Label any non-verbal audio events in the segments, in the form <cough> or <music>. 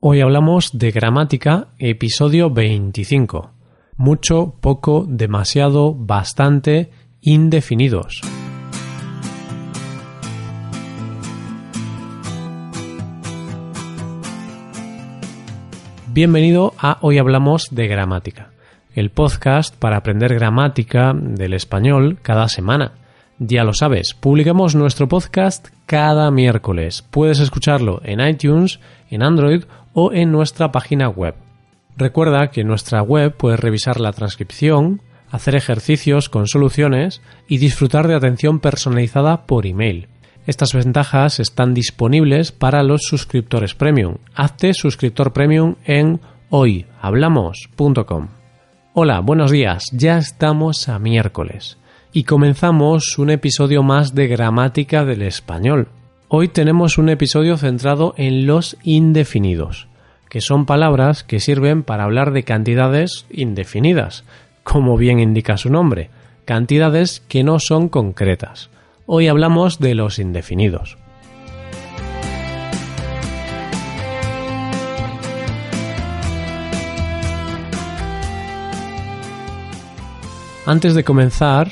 Hoy hablamos de gramática, episodio 25. Mucho, poco, demasiado, bastante, indefinidos. Bienvenido a Hoy Hablamos de Gramática, el podcast para aprender gramática del español cada semana. Ya lo sabes, publicamos nuestro podcast cada miércoles. Puedes escucharlo en iTunes, en Android o en nuestra página web. Recuerda que en nuestra web puedes revisar la transcripción, hacer ejercicios con soluciones y disfrutar de atención personalizada por email. Estas ventajas están disponibles para los suscriptores premium. Hazte suscriptor premium en hoyhablamos.com. Hola, buenos días. Ya estamos a miércoles y comenzamos un episodio más de gramática del español. Hoy tenemos un episodio centrado en los indefinidos, que son palabras que sirven para hablar de cantidades indefinidas, como bien indica su nombre, cantidades que no son concretas. Hoy hablamos de los indefinidos. Antes de comenzar,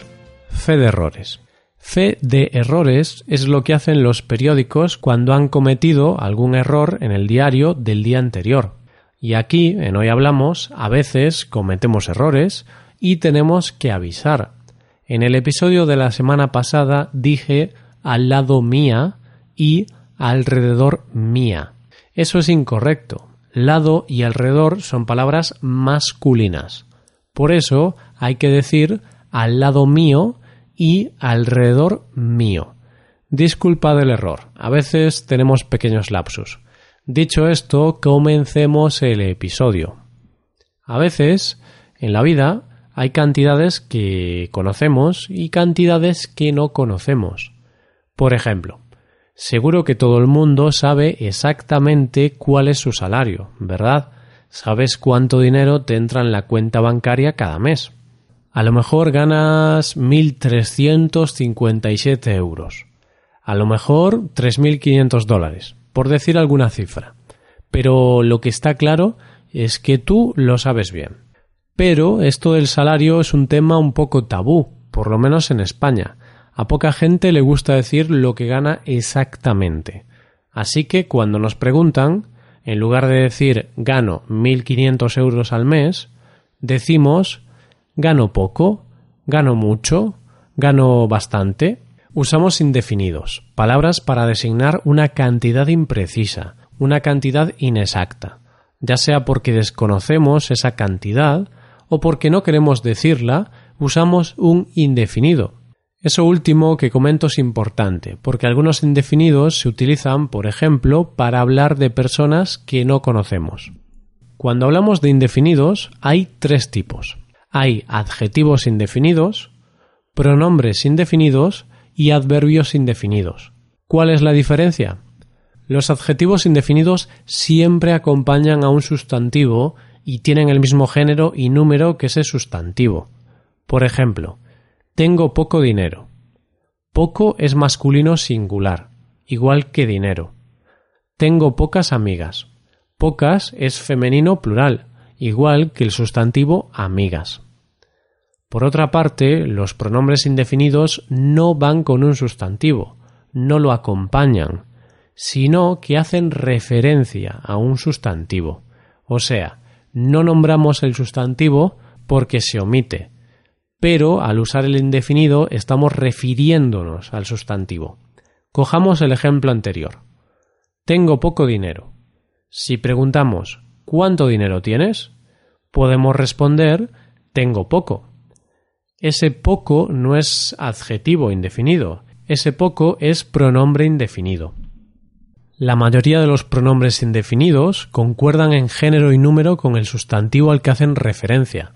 fe de errores. Fe de errores es lo que hacen los periódicos cuando han cometido algún error en el diario del día anterior. Y aquí, en Hoy Hablamos, a veces cometemos errores y tenemos que avisar. En el episodio de la semana pasada dije al lado mía y alrededor mía. Eso es incorrecto. Lado y alrededor son palabras masculinas. Por eso hay que decir al lado mío y alrededor mío. Disculpa del error. A veces tenemos pequeños lapsus. Dicho esto, comencemos el episodio. A veces, en la vida, hay cantidades que conocemos y cantidades que no conocemos. Por ejemplo, seguro que todo el mundo sabe exactamente cuál es su salario, ¿verdad? Sabes cuánto dinero te entra en la cuenta bancaria cada mes. A lo mejor ganas 1.357 euros. A lo mejor 3.500 dólares, por decir alguna cifra. Pero lo que está claro es que tú lo sabes bien. Pero esto del salario es un tema un poco tabú, por lo menos en España. A poca gente le gusta decir lo que gana exactamente. Así que cuando nos preguntan, en lugar de decir gano 1.500 euros al mes, decimos gano poco, gano mucho, gano bastante. Usamos indefinidos, palabras para designar una cantidad imprecisa, una cantidad inexacta, ya sea porque desconocemos esa cantidad o porque no queremos decirla, usamos un indefinido. Eso último que comento es importante, porque algunos indefinidos se utilizan, por ejemplo, para hablar de personas que no conocemos. Cuando hablamos de indefinidos hay tres tipos hay adjetivos indefinidos, pronombres indefinidos y adverbios indefinidos. ¿Cuál es la diferencia? Los adjetivos indefinidos siempre acompañan a un sustantivo y tienen el mismo género y número que ese sustantivo. Por ejemplo, tengo poco dinero. Poco es masculino singular, igual que dinero. Tengo pocas amigas. Pocas es femenino plural, igual que el sustantivo amigas. Por otra parte, los pronombres indefinidos no van con un sustantivo, no lo acompañan, sino que hacen referencia a un sustantivo. O sea, no nombramos el sustantivo porque se omite, pero al usar el indefinido estamos refiriéndonos al sustantivo. Cojamos el ejemplo anterior. Tengo poco dinero. Si preguntamos ¿cuánto dinero tienes? podemos responder tengo poco ese poco no es adjetivo indefinido, ese poco es pronombre indefinido. La mayoría de los pronombres indefinidos concuerdan en género y número con el sustantivo al que hacen referencia,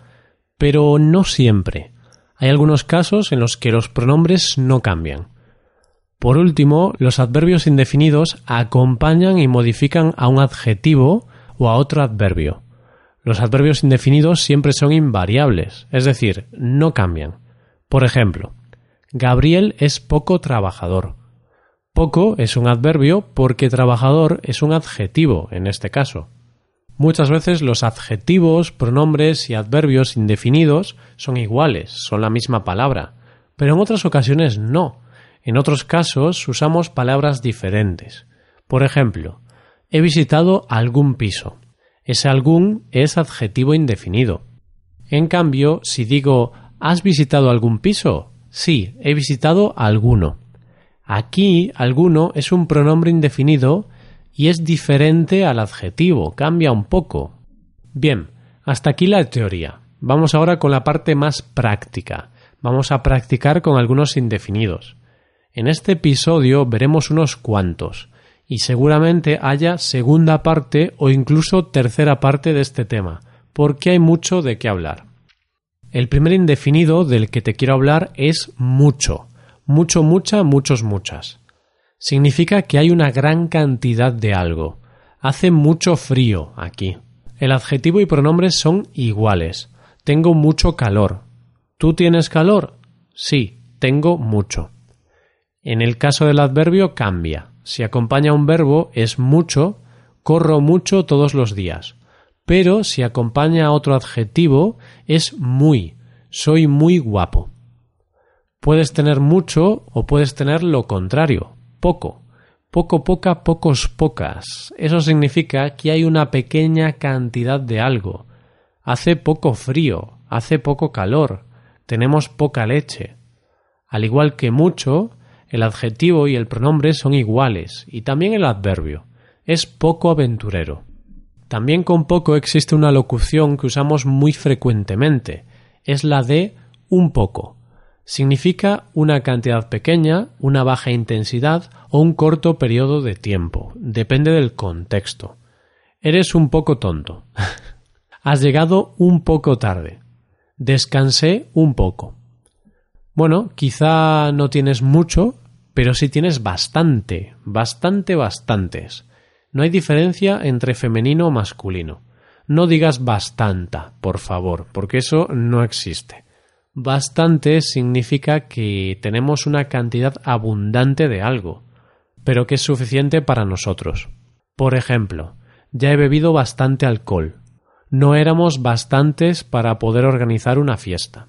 pero no siempre. Hay algunos casos en los que los pronombres no cambian. Por último, los adverbios indefinidos acompañan y modifican a un adjetivo o a otro adverbio. Los adverbios indefinidos siempre son invariables, es decir, no cambian. Por ejemplo, Gabriel es poco trabajador. Poco es un adverbio porque trabajador es un adjetivo en este caso. Muchas veces los adjetivos, pronombres y adverbios indefinidos son iguales, son la misma palabra, pero en otras ocasiones no. En otros casos usamos palabras diferentes. Por ejemplo, he visitado algún piso. Ese algún es adjetivo indefinido. En cambio, si digo ¿has visitado algún piso? Sí, he visitado alguno. Aquí alguno es un pronombre indefinido y es diferente al adjetivo, cambia un poco. Bien, hasta aquí la teoría. Vamos ahora con la parte más práctica. Vamos a practicar con algunos indefinidos. En este episodio veremos unos cuantos, y seguramente haya segunda parte o incluso tercera parte de este tema, porque hay mucho de qué hablar. El primer indefinido del que te quiero hablar es mucho. Mucho, mucha, muchos, muchas significa que hay una gran cantidad de algo. Hace mucho frío aquí. El adjetivo y pronombres son iguales. Tengo mucho calor. ¿Tú tienes calor? Sí, tengo mucho. En el caso del adverbio cambia. Si acompaña un verbo es mucho, corro mucho todos los días. Pero si acompaña otro adjetivo es muy, soy muy guapo. Puedes tener mucho o puedes tener lo contrario, poco. Poco, poca, pocos, pocas. Eso significa que hay una pequeña cantidad de algo. Hace poco frío, hace poco calor, tenemos poca leche. Al igual que mucho, el adjetivo y el pronombre son iguales, y también el adverbio. Es poco aventurero. También con poco existe una locución que usamos muy frecuentemente. Es la de un poco significa una cantidad pequeña, una baja intensidad o un corto periodo de tiempo. Depende del contexto. Eres un poco tonto. <laughs> Has llegado un poco tarde. Descansé un poco. Bueno, quizá no tienes mucho, pero sí tienes bastante, bastante, bastantes. No hay diferencia entre femenino o masculino. No digas bastanta, por favor, porque eso no existe. Bastante significa que tenemos una cantidad abundante de algo, pero que es suficiente para nosotros. Por ejemplo, ya he bebido bastante alcohol. No éramos bastantes para poder organizar una fiesta.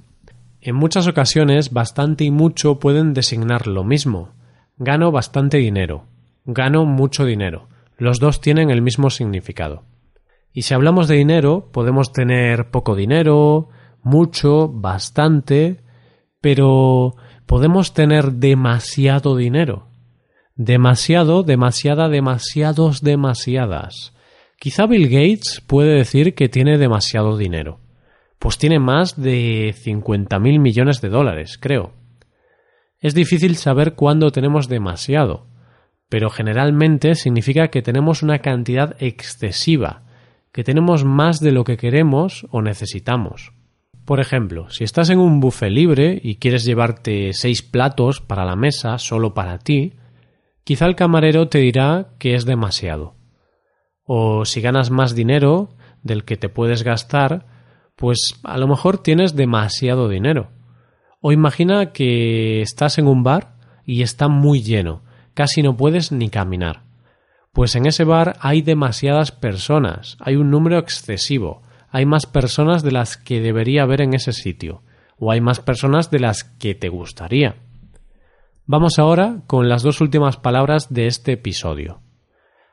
En muchas ocasiones bastante y mucho pueden designar lo mismo. Gano bastante dinero. Gano mucho dinero. Los dos tienen el mismo significado. Y si hablamos de dinero, podemos tener poco dinero, mucho, bastante, pero podemos tener demasiado dinero. Demasiado, demasiada, demasiados, demasiadas. Quizá Bill Gates puede decir que tiene demasiado dinero. Pues tiene más de cincuenta mil millones de dólares, creo. Es difícil saber cuándo tenemos demasiado, pero generalmente significa que tenemos una cantidad excesiva, que tenemos más de lo que queremos o necesitamos. Por ejemplo, si estás en un buffet libre y quieres llevarte seis platos para la mesa solo para ti, quizá el camarero te dirá que es demasiado. O si ganas más dinero del que te puedes gastar, pues a lo mejor tienes demasiado dinero. O imagina que estás en un bar y está muy lleno, casi no puedes ni caminar. Pues en ese bar hay demasiadas personas, hay un número excesivo, hay más personas de las que debería haber en ese sitio, o hay más personas de las que te gustaría. Vamos ahora con las dos últimas palabras de este episodio.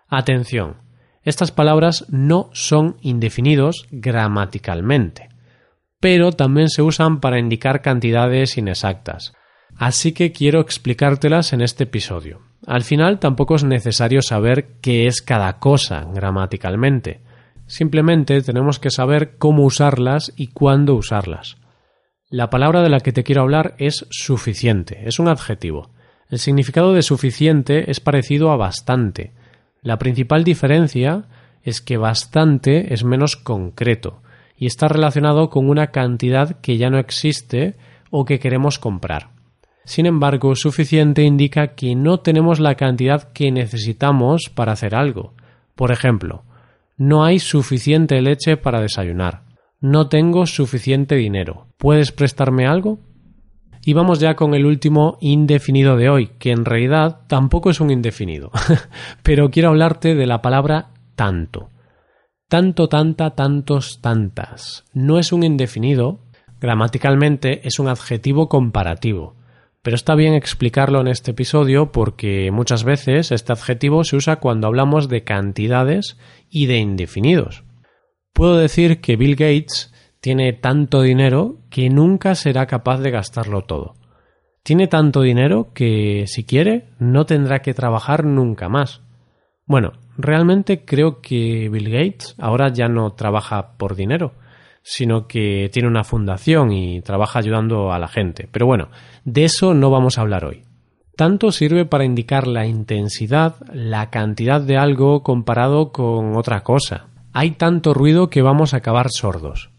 Atención, estas palabras no son indefinidos gramaticalmente, pero también se usan para indicar cantidades inexactas, así que quiero explicártelas en este episodio. Al final tampoco es necesario saber qué es cada cosa gramaticalmente, Simplemente tenemos que saber cómo usarlas y cuándo usarlas. La palabra de la que te quiero hablar es suficiente, es un adjetivo. El significado de suficiente es parecido a bastante. La principal diferencia es que bastante es menos concreto y está relacionado con una cantidad que ya no existe o que queremos comprar. Sin embargo, suficiente indica que no tenemos la cantidad que necesitamos para hacer algo. Por ejemplo, no hay suficiente leche para desayunar. No tengo suficiente dinero. ¿Puedes prestarme algo? Y vamos ya con el último indefinido de hoy, que en realidad tampoco es un indefinido, <laughs> pero quiero hablarte de la palabra tanto. Tanto, tanta, tantos, tantas. No es un indefinido, gramaticalmente es un adjetivo comparativo. Pero está bien explicarlo en este episodio porque muchas veces este adjetivo se usa cuando hablamos de cantidades y de indefinidos. Puedo decir que Bill Gates tiene tanto dinero que nunca será capaz de gastarlo todo. Tiene tanto dinero que, si quiere, no tendrá que trabajar nunca más. Bueno, realmente creo que Bill Gates ahora ya no trabaja por dinero, sino que tiene una fundación y trabaja ayudando a la gente. Pero bueno, de eso no vamos a hablar hoy. Tanto sirve para indicar la intensidad, la cantidad de algo comparado con otra cosa. Hay tanto ruido que vamos a acabar sordos.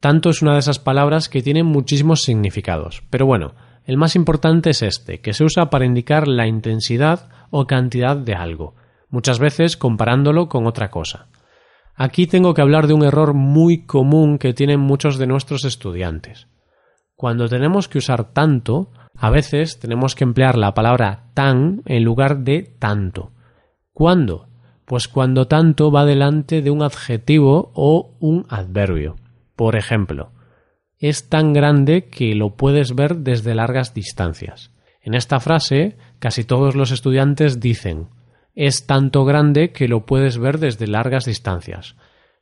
Tanto es una de esas palabras que tienen muchísimos significados. Pero bueno, el más importante es este, que se usa para indicar la intensidad o cantidad de algo, muchas veces comparándolo con otra cosa. Aquí tengo que hablar de un error muy común que tienen muchos de nuestros estudiantes. Cuando tenemos que usar tanto, a veces tenemos que emplear la palabra tan en lugar de tanto. ¿Cuándo? Pues cuando tanto va delante de un adjetivo o un adverbio. Por ejemplo, es tan grande que lo puedes ver desde largas distancias. En esta frase, casi todos los estudiantes dicen es tanto grande que lo puedes ver desde largas distancias.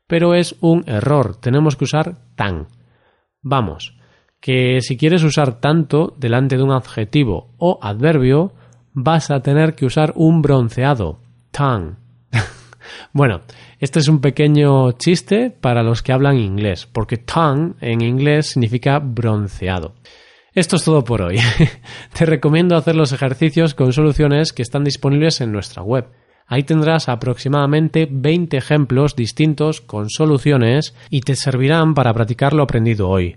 Pero es un error, tenemos que usar tan. Vamos, que si quieres usar tanto delante de un adjetivo o adverbio, vas a tener que usar un bronceado, tan. Bueno, este es un pequeño chiste para los que hablan inglés, porque tan en inglés significa bronceado. Esto es todo por hoy. <laughs> Te recomiendo hacer los ejercicios con soluciones que están disponibles en nuestra web. Ahí tendrás aproximadamente 20 ejemplos distintos con soluciones y te servirán para practicar lo aprendido hoy.